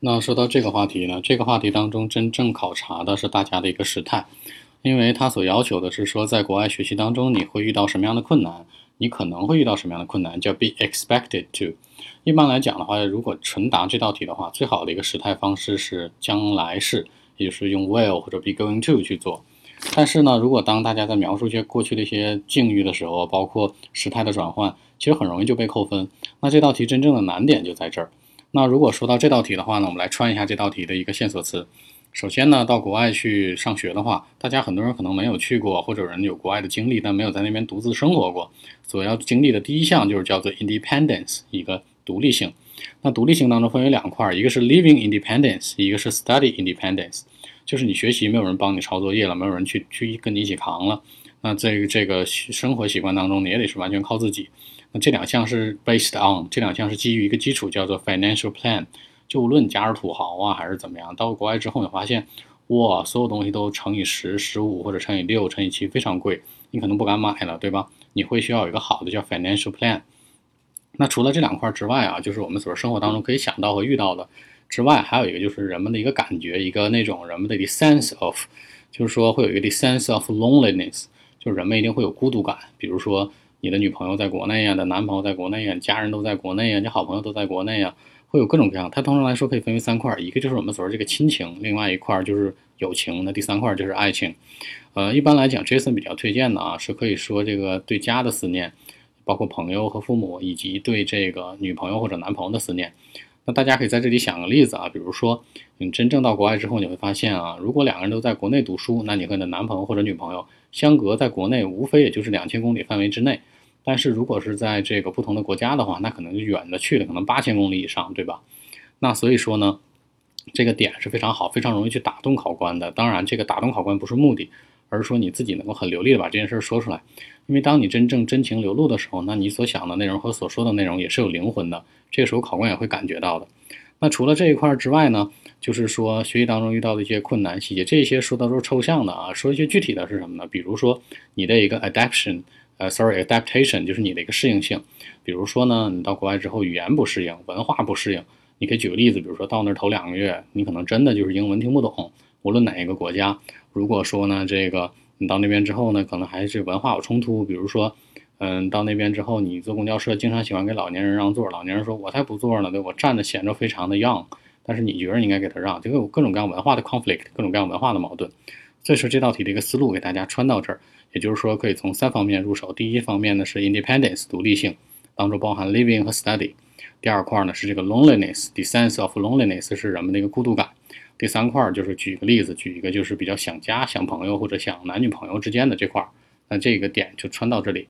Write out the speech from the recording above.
那说到这个话题呢，这个话题当中真正考察的是大家的一个时态，因为他所要求的是说，在国外学习当中你会遇到什么样的困难，你可能会遇到什么样的困难，叫 be expected to。一般来讲的话，如果纯答这道题的话，最好的一个时态方式是将来式，也就是用 will 或者 be going to 去做。但是呢，如果当大家在描述一些过去的一些境遇的时候，包括时态的转换，其实很容易就被扣分。那这道题真正的难点就在这儿。那如果说到这道题的话呢，我们来穿一下这道题的一个线索词。首先呢，到国外去上学的话，大家很多人可能没有去过，或者人有国外的经历，但没有在那边独自生活过。所要经历的第一项就是叫做 independence，一个独立性。那独立性当中分为两块，一个是 living independence，一个是 study independence。就是你学习没有人帮你抄作业了，没有人去去跟你一起扛了。那这个这个生活习惯当中，你也得是完全靠自己。那这两项是 based on，这两项是基于一个基础叫做 financial plan。就无论你家是土豪啊还是怎么样，到国外之后你发现，哇，所有东西都乘以十、十五或者乘以六、乘以七，非常贵，你可能不敢买了，对吧？你会需要有一个好的叫 financial plan。那除了这两块之外啊，就是我们所生活当中可以想到和遇到的。之外，还有一个就是人们的一个感觉，一个那种人们的 sense of，就是说会有一个 sense of loneliness，就是人们一定会有孤独感。比如说你的女朋友在国内呀，的男朋友在国内呀，家人都在国内呀，你好朋友都在国内呀，会有各种各样。它通常来说可以分为三块，一个就是我们所说这个亲情，另外一块就是友情，那第三块就是爱情。呃，一般来讲，Jason 比较推荐的啊，是可以说这个对家的思念，包括朋友和父母，以及对这个女朋友或者男朋友的思念。那大家可以在这里想个例子啊，比如说你真正到国外之后，你会发现啊，如果两个人都在国内读书，那你和你的男朋友或者女朋友相隔在国内，无非也就是两千公里范围之内。但是如果是在这个不同的国家的话，那可能就远的去了，可能八千公里以上，对吧？那所以说呢，这个点是非常好，非常容易去打动考官的。当然，这个打动考官不是目的。而是说你自己能够很流利的把这件事说出来，因为当你真正真情流露的时候，那你所想的内容和所说的内容也是有灵魂的。这个时候考官也会感觉到的。那除了这一块之外呢，就是说学习当中遇到的一些困难细节，这些说的都是抽象的啊。说一些具体的是什么呢？比如说你的一个 adaptation，呃，sorry adaptation，就是你的一个适应性。比如说呢，你到国外之后语言不适应，文化不适应。你可以举个例子，比如说到那儿头两个月，你可能真的就是英文听不懂。无论哪一个国家，如果说呢，这个你到那边之后呢，可能还是文化有冲突。比如说，嗯，到那边之后，你坐公交车经常喜欢给老年人让座，老年人说我才不坐呢，对我站着显得非常的 young，但是你觉得应该给他让，这个有各种各样文化的 conflict，各种各样文化的矛盾。所以说这道题的一个思路给大家穿到这儿，也就是说可以从三方面入手。第一方面呢是 independence 独立性，当中包含 living 和 study。第二块呢是这个 loneliness，the sense of loneliness 是人们的一个孤独感。第三块就是举个例子，举一个就是比较想家、想朋友或者想男女朋友之间的这块，那这个点就穿到这里。